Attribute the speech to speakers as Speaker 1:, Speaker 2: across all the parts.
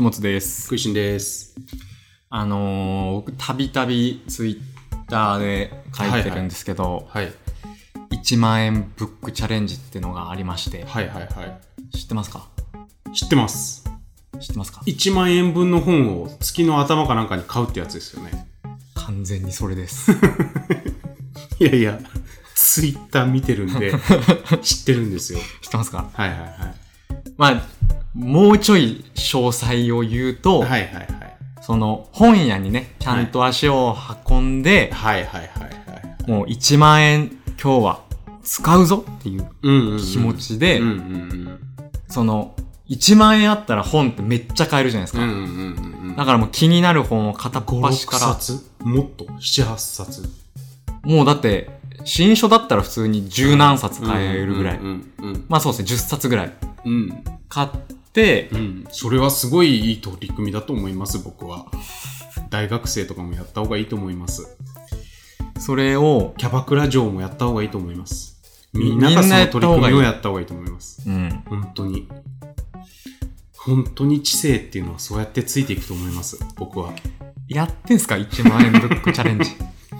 Speaker 1: しもつです。
Speaker 2: 食いしんです。
Speaker 1: あのー、僕、たびたびツイッターで書いてるんですけど、
Speaker 2: はい。
Speaker 1: 1万円ブックチャレンジっていうのがありまして、
Speaker 2: はいはいは
Speaker 1: 知ってますか？
Speaker 2: い。知ってます。
Speaker 1: 知ってますか
Speaker 2: ？1万円分の本を月の頭かなんかに買うってやつですよね。
Speaker 1: 完全にそれです。
Speaker 2: いやいや、ツイッター見てるんで、知ってるんですよ。
Speaker 1: 知ってますか？
Speaker 2: はいはいはい。
Speaker 1: まあ、もうちょい詳細を言うと、
Speaker 2: はいはいはい。
Speaker 1: その本屋にね、ちゃんと足を運んで、
Speaker 2: はいはいはいはい。
Speaker 1: もう1万円今日は使うぞっていう。気持ちで、
Speaker 2: うんうん
Speaker 1: その、1万円あったら本ってめっちゃ買えるじゃないです
Speaker 2: うん。う
Speaker 1: か。
Speaker 2: んうんうんうん。
Speaker 1: だからもう気になる本を片っ
Speaker 2: 5、6
Speaker 1: 端から、
Speaker 2: 冊？もっと ?7、8冊？
Speaker 1: もうだって、新書だったら普通に十何冊買えるぐらい。まあそうですね、10冊ぐらい。買って
Speaker 2: う、ん。それはすごいいい取り組みだと思います、僕は。大学生とかもやった方がいいと思います。
Speaker 1: それを、
Speaker 2: キャバクラ嬢もやった方がいいと思います。み
Speaker 1: み
Speaker 2: んながその取り組みをやった方がいいと思います。
Speaker 1: うん。
Speaker 2: 本当に。本当に知性っていうのはそうやってついていくと思います、僕は。
Speaker 1: やってんすか ?1 万円ブックチャレンジ。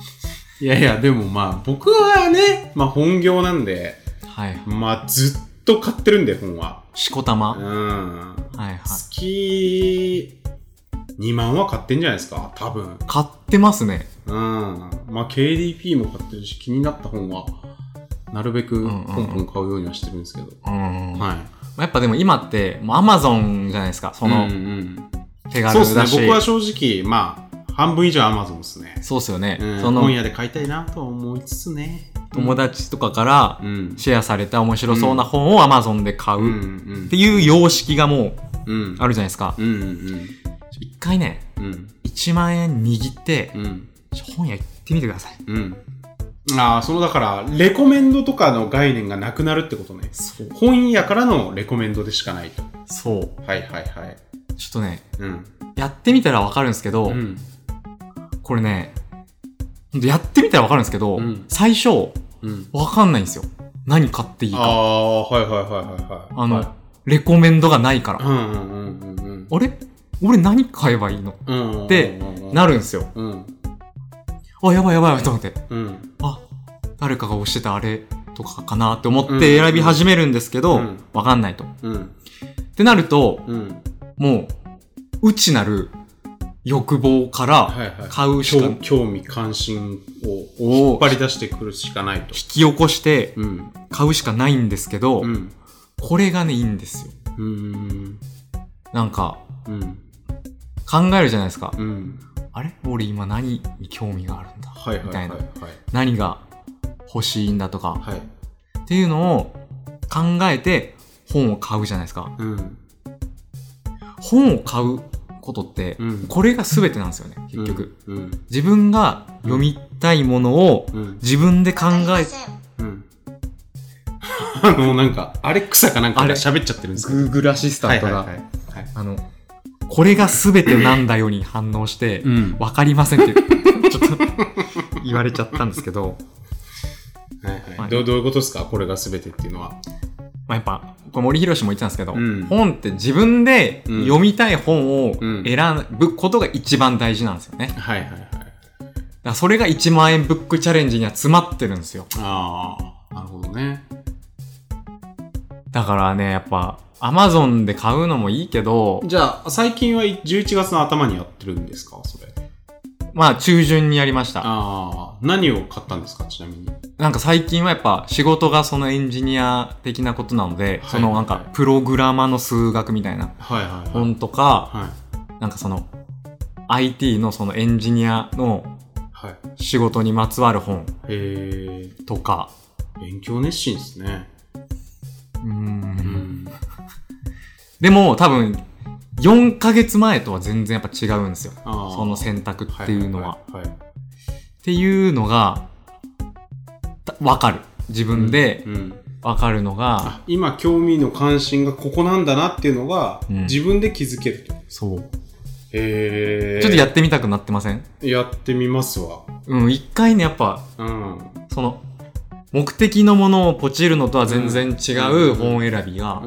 Speaker 2: いやいや、でもまあ、僕はね、まあ本業なんで、
Speaker 1: はい。
Speaker 2: まあずっと買ってるんで、本は。
Speaker 1: しこたま。
Speaker 2: うん。
Speaker 1: はいはい。
Speaker 2: 月2万は買ってんじゃないですか、多分。
Speaker 1: 買ってますね。
Speaker 2: うん。まあ KDP も買ってるし、気になった本は、なるべく
Speaker 1: んうんうん
Speaker 2: ポンポン買うようにはしてるんですけど。
Speaker 1: うん。
Speaker 2: はい。
Speaker 1: やっぱでも今って、もうアマゾンじゃないですか。その
Speaker 2: うんうん
Speaker 1: 手軽
Speaker 2: そうですね。僕は正直、まあ、半分以上 Amazon ですね。
Speaker 1: そうっすよね。
Speaker 2: うん、
Speaker 1: その
Speaker 2: 本屋で買いたいなとは思いつつね。
Speaker 1: 友達とかから
Speaker 2: うん。
Speaker 1: シェアされた面白そうな本をアマゾンで買
Speaker 2: う
Speaker 1: っていう様式がもう
Speaker 2: うん。
Speaker 1: あるじゃないですか。
Speaker 2: うんうん
Speaker 1: 一回ね、
Speaker 2: うん。うん。
Speaker 1: 1万円握って、
Speaker 2: うん。
Speaker 1: 本屋行ってみてください。
Speaker 2: うん。ああ、そのだから、レコメンドとかの概念がなくなるってことね。本屋からのレコメンドでしかないと。
Speaker 1: そう。
Speaker 2: はいはいはい。
Speaker 1: ちょっとね、
Speaker 2: うん。
Speaker 1: やってみたらわかるんですけど、
Speaker 2: うん。
Speaker 1: これね、やってみたらわかるんですけど、
Speaker 2: うん
Speaker 1: 最初、
Speaker 2: うん。
Speaker 1: わかんないんですよ。何買っていいか。
Speaker 2: ああ、はいはいはいはいはい。
Speaker 1: あの、
Speaker 2: はい
Speaker 1: レコメンドがないから。あれ？俺何買えばいいの？
Speaker 2: うん。うん。
Speaker 1: でなるんですよ。
Speaker 2: うん。
Speaker 1: あ、やばいやばいやばいと思って。
Speaker 2: うん。
Speaker 1: あ、誰かが押してたあれとかかなって思って選び始めるんですけど、わ、
Speaker 2: うん
Speaker 1: かんないと。
Speaker 2: うん。
Speaker 1: ってなると、
Speaker 2: うん。
Speaker 1: もう、内なる欲望から
Speaker 2: はいはい。
Speaker 1: 買うしか、
Speaker 2: 興
Speaker 1: 引
Speaker 2: 興味関心を
Speaker 1: を
Speaker 2: 引っ張り出してくるしかないと。
Speaker 1: き起こして
Speaker 2: うん。
Speaker 1: 買うしかないんですけど、
Speaker 2: うん。
Speaker 1: これがね、いいんですよ。
Speaker 2: ん。
Speaker 1: なんか、
Speaker 2: うん。
Speaker 1: 考えるじゃないですか。
Speaker 2: うん。
Speaker 1: あれ？俺今何に興味があるんだ？
Speaker 2: はいはいはいい
Speaker 1: みたな。
Speaker 2: はい。
Speaker 1: 何が欲しいんだとか、
Speaker 2: はい。
Speaker 1: っていうのを考えて本を買うじゃないですか。
Speaker 2: うん。
Speaker 1: 本を買うことって、
Speaker 2: うん
Speaker 1: これが全てなんですよね、結局。
Speaker 2: うん。
Speaker 1: 自分が読みたいものを
Speaker 2: うん。
Speaker 1: 自分で考え。
Speaker 2: あの、なんか、アレクサかなんか
Speaker 1: あれ
Speaker 2: が喋っちゃってるんですか
Speaker 1: ？Google アシスタントが、あの、これが全てなんだよに反応して、
Speaker 2: うん。
Speaker 1: わかりませんって、ちょっと言われちゃったんですけど、
Speaker 2: はい
Speaker 1: は
Speaker 2: はいい。どうどういうことですか？これが全てっていうのは。
Speaker 1: まあ、やっぱ、これ森博も言ってたんですけど、
Speaker 2: うん
Speaker 1: 本って自分で
Speaker 2: うん
Speaker 1: 読みたい本を
Speaker 2: うん
Speaker 1: 選ぶことが一番大事なんですよね。
Speaker 2: はいはいはい。
Speaker 1: らそれが1万円ブックチャレンジには詰まってるんですよ。
Speaker 2: ああ、なるほどね。
Speaker 1: だからね、やっぱ、アマゾンで買うのもいいけど、
Speaker 2: じゃあ、最近は11月の頭にやってるんですか？それ。
Speaker 1: まあ中旬にやりました。
Speaker 2: ああ、何を買ったんですか？ちなみに。
Speaker 1: なんか最近はやっぱ仕事がそのエンジニア的なことなので、
Speaker 2: い
Speaker 1: そのなんかプログラマの数学みたいな
Speaker 2: はいはいはい。
Speaker 1: 本とか、
Speaker 2: はい。
Speaker 1: なんかその IT のそのエンジニアの
Speaker 2: はい。
Speaker 1: 仕事にまつわる本とか、
Speaker 2: 勉強熱心ですね。
Speaker 1: う
Speaker 2: ん。
Speaker 1: でも多分4ヶ月前とは全然やっぱ違うんですよ。その選択っていうのは。っていうのが、たわかる。自分で
Speaker 2: うん。
Speaker 1: わかるのが、
Speaker 2: あ今興味の関心がここなんだなっていうのが、
Speaker 1: うん
Speaker 2: 自分で気づけると。
Speaker 1: そう。
Speaker 2: へえ。
Speaker 1: ちょっとやってみたくなってません？
Speaker 2: やってみますわ。
Speaker 1: うん、一回ね、やっぱ、
Speaker 2: うん。
Speaker 1: その、目的のものをポチるのとは全然違う本選びが。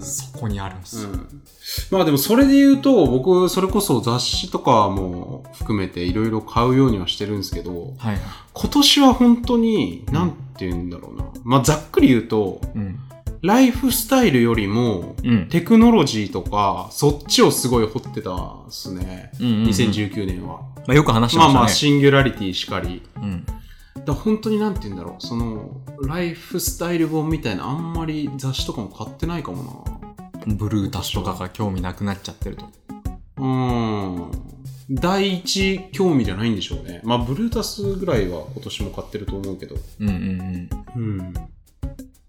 Speaker 1: そこにあるんですよ。
Speaker 2: うんまあでもそれで言うと、僕、それこそ雑誌とかも含めていろいろ買うようにはしてるんですけど、
Speaker 1: はい。
Speaker 2: 今年は本当に、なんて言うんだろうな。まあざっくり言うと、
Speaker 1: うん。
Speaker 2: ライフスタイルよりも、
Speaker 1: うん。
Speaker 2: テクノロジーとか、そっちをすごい掘ってたっすね。
Speaker 1: うんうんうん
Speaker 2: 2019年は。
Speaker 1: まあ、よく話してましたね。
Speaker 2: まあまあ、シンギュラリティしかり。
Speaker 1: うん。
Speaker 2: だ本当になんて言うんだろう。その、ライフスタイル本みたいな、あんまり雑誌とかも買ってないかも
Speaker 1: ブルータスとかが興味なくなっちゃってると。
Speaker 2: な。うーん。第一興味じゃないんでしょうね。まあ、ブルータスぐらいは今年も買ってると思うけど。
Speaker 1: うんうん
Speaker 2: うん。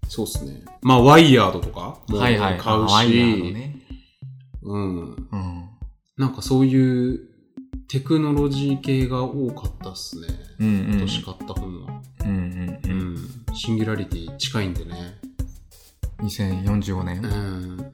Speaker 2: そうっすね。まあ、ワイヤードとか
Speaker 1: うん。
Speaker 2: も
Speaker 1: はいはい。
Speaker 2: 買うし、
Speaker 1: ワイヤーのね。
Speaker 2: うん。
Speaker 1: うん。
Speaker 2: なんかそういうテクノロジー系が多かったっすね。
Speaker 1: うんうん。
Speaker 2: 今年買った本は。
Speaker 1: うんうん
Speaker 2: う
Speaker 1: うん。
Speaker 2: ん。シンギュラリティ近いんでね。
Speaker 1: 2045年？
Speaker 2: う。ん。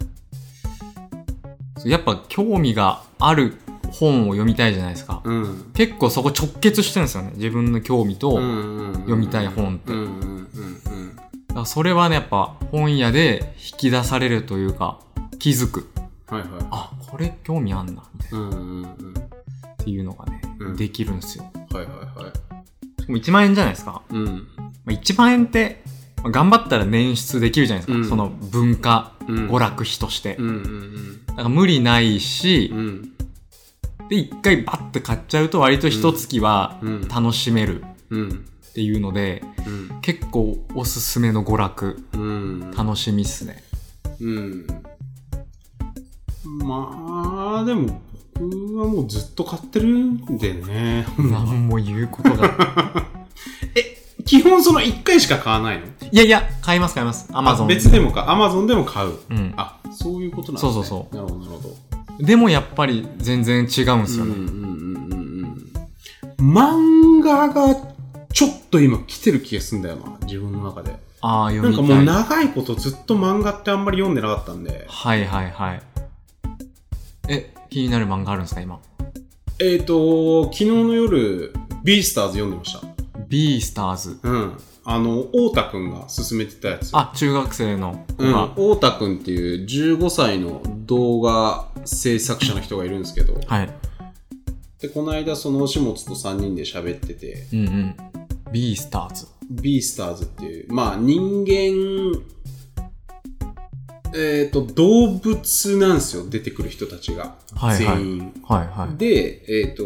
Speaker 1: やっぱ興味がある本を読みたいじゃないですか。
Speaker 2: うん。
Speaker 1: 結構そこ直結してるんですよね。自分の興味と。だ
Speaker 2: 読
Speaker 1: 読みたい本って
Speaker 2: うんうんうん
Speaker 1: からそれはね、やっぱ本屋で引き出されるというか、気づく。
Speaker 2: うん。はいはい。
Speaker 1: あ、これ興味あんな、みたいな。
Speaker 2: うんうんうん。
Speaker 1: っていうのがね、
Speaker 2: うん
Speaker 1: できるんですよ。
Speaker 2: はいはいはい。
Speaker 1: しかも1万円じゃないですか。
Speaker 2: うん。
Speaker 1: まあ、1万円って、まあ頑張ったら捻出できるじゃないですか。
Speaker 2: うん
Speaker 1: その文化、
Speaker 2: うん
Speaker 1: 娯楽費として。
Speaker 2: うんうん
Speaker 1: だから無理ないし
Speaker 2: うん。う、ん。
Speaker 1: で、一回バッて買っちゃうと割と一月は
Speaker 2: うん。
Speaker 1: 楽しめる
Speaker 2: うん。
Speaker 1: っていうので、
Speaker 2: うん。
Speaker 1: 結構おすすめの娯楽、
Speaker 2: うん。
Speaker 1: 楽しみっすね。
Speaker 2: うん。まあ、でも、僕はもうずっと買ってるんでね。
Speaker 1: 何も言うことが。
Speaker 2: 基本その1回しか買わないの？
Speaker 1: いやいや、買います買います。アマゾン。
Speaker 2: あ別でもか。アマゾンでも買う。
Speaker 1: うん。
Speaker 2: あ、そういうことなんですね。
Speaker 1: そうそう
Speaker 2: なるほど、なるほど。
Speaker 1: でもやっぱり全然違うんですよね。
Speaker 2: うんうんうんうんうん。漫画がちょっと今来てる気がすんだよな、自分の中で。
Speaker 1: ああ、読
Speaker 2: なんか
Speaker 1: みたい。
Speaker 2: もう長いことずっと漫画ってあんまり読んでなかったんで。
Speaker 1: はいはいはい。え、気になる漫画あるんですか今？
Speaker 2: えっ、ー、と、昨日の夜、ビースターズ読んでました。
Speaker 1: ビースターズ。
Speaker 2: うん。あの、太田くんが勧めてたやつ。
Speaker 1: あ、中学生の子
Speaker 2: うん。
Speaker 1: が。
Speaker 2: 太田くんっていう15歳の動画制作者の人がいるんですけど、
Speaker 1: はい。
Speaker 2: で、この間その始末と3人で喋ってて、
Speaker 1: うんうん。ビースターズ。
Speaker 2: ビースターズっていう、まあ人間、えっ、と、動物なんですよ、出てくる人たちが。
Speaker 1: はいはい
Speaker 2: 全員。
Speaker 1: はいはい。
Speaker 2: で、えっ、と、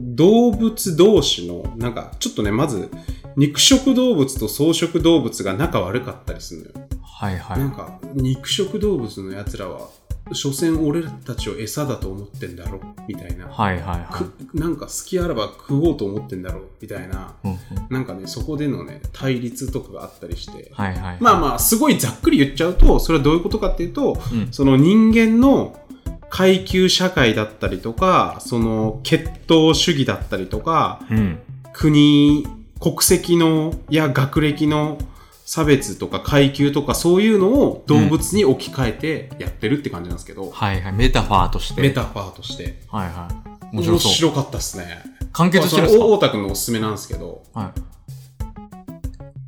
Speaker 2: 動物同士の、なんか、ちょっとね、まず、肉食動物と草食動物が仲悪かったりするのよ。
Speaker 1: はいはい。
Speaker 2: なんか、肉食動物の奴らは、所詮俺たちを餌だと思ってんだろ、みたいな。
Speaker 1: はいはいはい。
Speaker 2: くなんか好きあらば食おうと思ってんだろう、みたいな。
Speaker 1: うんうん
Speaker 2: なんかね、そこでのね、対立とかがあったりして。
Speaker 1: はいはい。
Speaker 2: まあまあ、すごいざっくり言っちゃうと、それはどういうことかっていうと、
Speaker 1: うん
Speaker 2: その人間の階級社会だったりとか、その血統主義だったりとか、
Speaker 1: うん。
Speaker 2: 国、国籍の、や学歴の差別とか階級とかそういうのを動物に置き換えてやってるって感じなんですけど、
Speaker 1: はいはい。メタファーとして。
Speaker 2: メタファーとして。
Speaker 1: はいはい。面
Speaker 2: 面
Speaker 1: 白。
Speaker 2: 白かったっすね。
Speaker 1: 完結してるんですか？
Speaker 2: 大田君のおすすめなんですけど、
Speaker 1: はい。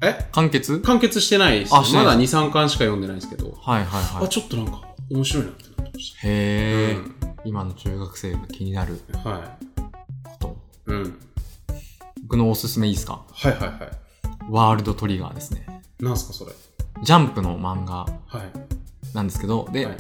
Speaker 2: え？
Speaker 1: 完結？
Speaker 2: 完結してない
Speaker 1: し
Speaker 2: まだ2、3巻しか読んでないんですけど、
Speaker 1: はいはいは
Speaker 2: あ、
Speaker 1: い。
Speaker 2: ちょっとなんか面白いなってなってまし
Speaker 1: へえ、
Speaker 2: うん
Speaker 1: 今の中学生が気になる
Speaker 2: た。はい。
Speaker 1: こと。
Speaker 2: うん。
Speaker 1: 僕のおすすめいいですか？
Speaker 2: はいはいはい。
Speaker 1: ワールドトリガーですね。
Speaker 2: なんすかそれ？
Speaker 1: ジャンプの漫画
Speaker 2: はい。
Speaker 1: なんですけど、で、
Speaker 2: はい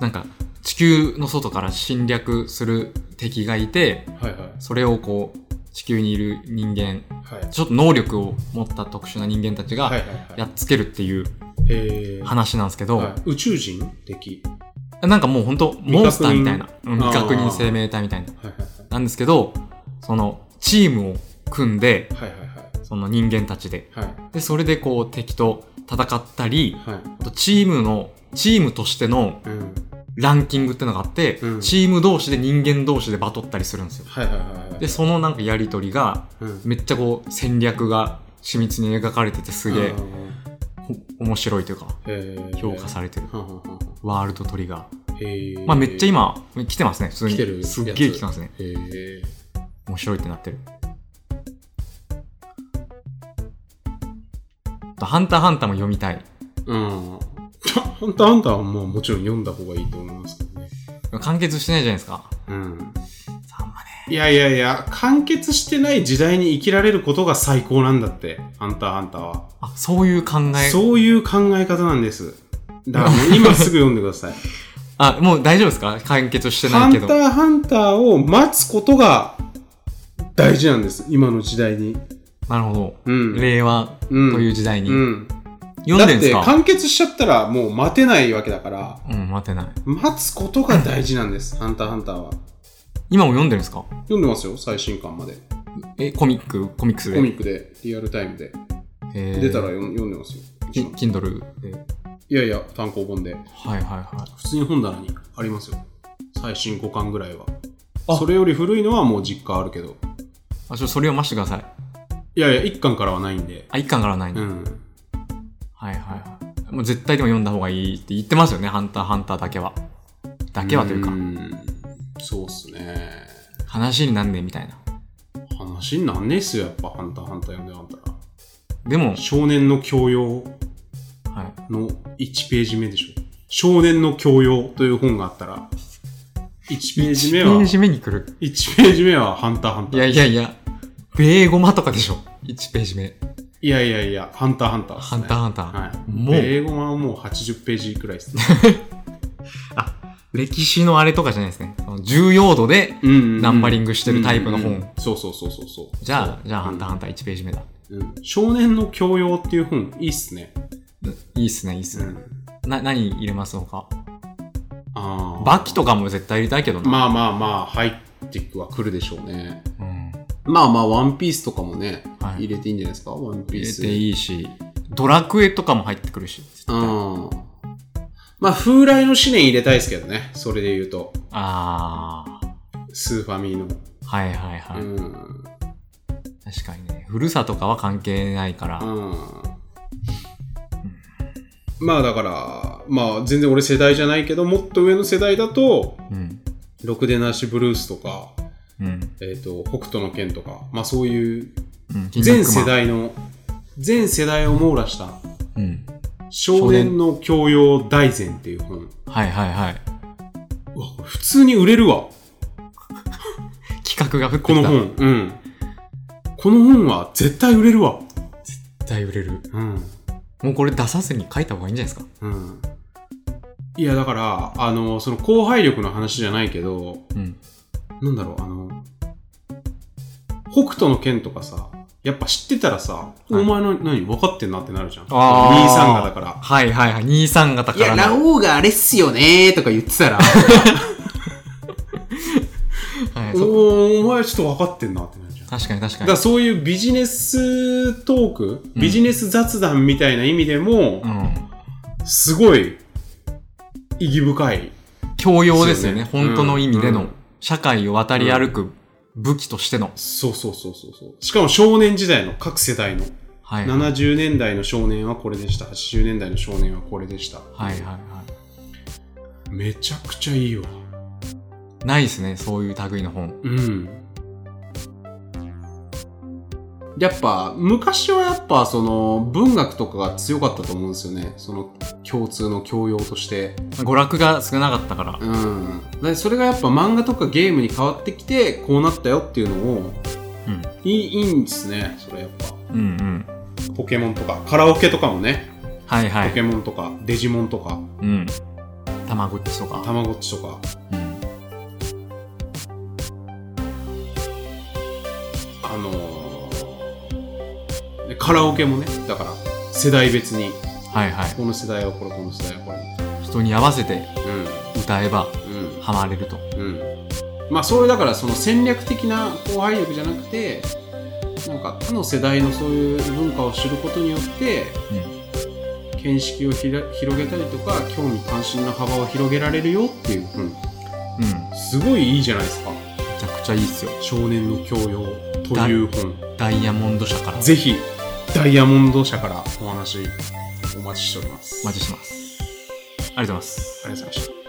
Speaker 1: なんか地球の外から侵略する敵がいて、
Speaker 2: はいはい。
Speaker 1: それをこう、地球にいる人間、
Speaker 2: はい。
Speaker 1: ちょっと能力を持った特殊な人間たちが
Speaker 2: はいはいはい。
Speaker 1: やっつけるっていう話なんですけど、
Speaker 2: はい宇宙人的？
Speaker 1: なんかもうほんとモンスターみたいな、うん
Speaker 2: 未確認
Speaker 1: 生命体みたいな。
Speaker 2: はいはい
Speaker 1: なんですけど、そのチームを組んで、
Speaker 2: はい。はいはい
Speaker 1: その人間たちで。
Speaker 2: はい。はい。
Speaker 1: で、それでこう敵と戦ったり、
Speaker 2: はい。
Speaker 1: あとチームの、チームとしての
Speaker 2: うん。
Speaker 1: ランキングってのがあって、
Speaker 2: うん
Speaker 1: チーム同士で人間同士でバトったりするんですよ。
Speaker 2: はいはいはいはい。
Speaker 1: で、そのなんかやりとりが、
Speaker 2: うん、
Speaker 1: めっちゃこう戦略が緻密に描かれててすげえ面白いというか、評価されてる。ワールドトリガ
Speaker 2: へー
Speaker 1: ー。まあめっちゃ今、来てますね、普通に。すっげえ来てますね。面白いってなってる。と、ハンターハンターも読みたい。
Speaker 2: うん。ハンターハンターはもうもちろん読んだ方がいいと思いますけどね。
Speaker 1: 完結してないじゃないですか。
Speaker 2: うん。
Speaker 1: あんまね。
Speaker 2: いやいやいや、完結してない時代に生きられることが最高なんだって、ハンターハンターは。
Speaker 1: あ、そういう考え。
Speaker 2: そういう考え方なんです。だからもう 今すぐ読んでください。
Speaker 1: あ、もう大丈夫ですか？完結してないけど
Speaker 2: ハンタ。ーハンターを待つことが大事なんです。今の時代に。
Speaker 1: なるほど。
Speaker 2: うん。
Speaker 1: 令和と
Speaker 2: うん
Speaker 1: いう時代に。
Speaker 2: うん。
Speaker 1: 読んでんですか？
Speaker 2: だって完結しちゃったらもう待てないわけだから、
Speaker 1: うん、待てない。
Speaker 2: 待つことが大事なんです。ハンターハンターは。
Speaker 1: 今も読んでるんですか？
Speaker 2: 読んでますよ、最新刊まで。
Speaker 1: え、コミック、コミックスで？
Speaker 2: コミックで、リアルタイムで。
Speaker 1: えー
Speaker 2: 出たら読んでますよ。
Speaker 1: キ Kindle で？
Speaker 2: いやいや、単行本で。
Speaker 1: はいはいはい。
Speaker 2: 普通に本棚にありますよ。最新5巻ぐらいは。
Speaker 1: あ
Speaker 2: それより古いのはもう実家あるけど。
Speaker 1: あ、ちょ、それを増してください。
Speaker 2: いやいや、1巻からはないんで。
Speaker 1: あ、一巻からないんだ。
Speaker 2: うん。
Speaker 1: はいはいはい。もう絶対でも読んだ方がいいって言ってますよね、ハンターハンターだけは。だけはというか、
Speaker 2: んそうっすね。
Speaker 1: 話になんねえみたいな。
Speaker 2: 話になんねえっすよ、やっぱ、ハンターハンター読んでなかったら。
Speaker 1: でも、
Speaker 2: 少年の教養
Speaker 1: はい。
Speaker 2: の1ページ目でしょ。少年の教養という本があったら、1ページ目
Speaker 1: 1ペ
Speaker 2: は、
Speaker 1: ージ目に来る。
Speaker 2: 1ページ目はハンターハンタ
Speaker 1: い
Speaker 2: ー。
Speaker 1: やいやいや、ベーゴマとかでしょ？1ページ目。
Speaker 2: いやいやいや、ハンターハンターね。
Speaker 1: ハンターハンター。
Speaker 2: はい。
Speaker 1: もう
Speaker 2: 英語はもう80ページくらいですね。
Speaker 1: あ、歴史のあれとかじゃないですね。その重要度で、ナンバリングしてるタイプの本
Speaker 2: そうそうそうそうそう。
Speaker 1: じゃあ、じゃあ、ハンターハ
Speaker 2: ン
Speaker 1: ンター1ページ目だ。
Speaker 2: うん少年の教養っていう本、いいっすね。
Speaker 1: いいっすね、いいっすね。
Speaker 2: うん。
Speaker 1: な、何入れますのか？
Speaker 2: あー
Speaker 1: バキとかも絶対入れたいけどな。
Speaker 2: まあまあまあ、入ってはくるでしょうね。
Speaker 1: うん。
Speaker 2: まあまあ、ワンピースとかもね、
Speaker 1: はい
Speaker 2: 入れていいんじゃないですか？ワンピース。
Speaker 1: 入れていいし、ドラクエとかも入ってくるし。
Speaker 2: うん。まあ、風来の思念入れたいですけどね。それで言うと。
Speaker 1: あ
Speaker 2: スーファミの。
Speaker 1: ー。はいはいはい。
Speaker 2: うん。
Speaker 1: 確かにね。古さとかは関係ないから。
Speaker 2: うん。まあだから、まあ全然俺世代じゃないけど、もっと上の世代だと、
Speaker 1: うん。
Speaker 2: ろくでなしブルースとか、
Speaker 1: うん。
Speaker 2: えっ、と、北斗の剣とか、まあそういう
Speaker 1: うん。
Speaker 2: 全世代の、全世代を網羅した
Speaker 1: うん。
Speaker 2: 少年の教養大全っていう本。
Speaker 1: はいはいはい。
Speaker 2: うわ、普通に売れるわ。
Speaker 1: 企画が降って。
Speaker 2: この本。うん。この本は絶対売れるわ。
Speaker 1: 絶対売れる。
Speaker 2: うん。
Speaker 1: もうこれ出さずに書いた方がいいんじゃないですか？
Speaker 2: うん。いや、だから、あの、その後輩力の話じゃないけど、
Speaker 1: うん。
Speaker 2: なんだろう、あの、北斗の剣とかさ、やっぱ知ってたらさ、
Speaker 1: い
Speaker 2: お前の何分かってんなってなるじゃん。
Speaker 1: あー
Speaker 2: 23がだから。
Speaker 1: はいはいはい。23型からの。
Speaker 2: オウがあれっすよねーとか言ってたら、
Speaker 1: はい、そ
Speaker 2: おーお前ちょっと分かってんなってなるじゃん。
Speaker 1: 確かに確かに
Speaker 2: だから。そういうビジネストーク、ビジネス雑談みたいな意味でも
Speaker 1: う、ん。
Speaker 2: すごい意義深い。
Speaker 1: 教養ですよね。
Speaker 2: ですよね
Speaker 1: 本当の意味での、
Speaker 2: うん
Speaker 1: 社会を渡り歩く武器としての。
Speaker 2: そうそうそうそうそう。しかも少年時代の各世代の。
Speaker 1: はい。はい
Speaker 2: 70年代の少年はこれでした。80年代の少年はこれでした。
Speaker 1: はいは
Speaker 2: めちゃくちゃいいわ。
Speaker 1: い。ないですね。そういう類の本。
Speaker 2: うん。やっぱ、昔はやっぱその文学とかが強かったと思うんですよね。その共通の教養として。
Speaker 1: 娯楽が少なかったから。
Speaker 2: うん。でそれがやっぱ漫画とかゲームに変わってきて、こうなったよっていうのを、
Speaker 1: うん。
Speaker 2: いいいいんですね。それやっぱ。
Speaker 1: うんうん。
Speaker 2: ポケモンとか、カラオケとかもね。
Speaker 1: はいはい。
Speaker 2: ポケモンとか、デジモンとか、
Speaker 1: うん。たまごっちとか。
Speaker 2: たまごっちとか。
Speaker 1: うん。
Speaker 2: あのカラオケもね、だから、世代別に、
Speaker 1: はいはい。
Speaker 2: この世代はこれ、この世代はこれ。
Speaker 1: 人に合わせて
Speaker 2: う
Speaker 1: 歌えば
Speaker 2: ん。うん。
Speaker 1: ハマれると。
Speaker 2: うん。まあ、そういう、だから、その戦略的な後輩力じゃなくて、なんか、他の世代のそういう文化を知ることによって、見識をひら広げたりとか、興味関心の幅を広げられるよっていう、うん。
Speaker 1: うん。うん。め
Speaker 2: すごいいいじゃないですか。
Speaker 1: ちゃくちゃいいっすよ。
Speaker 2: 少年の教養という本。
Speaker 1: ダイヤモンド社から。
Speaker 2: ぜひ、ダイヤモンド社からお話お待ちしております。
Speaker 1: お待ちしてます。ありがとうございます。
Speaker 2: ありがとうございました。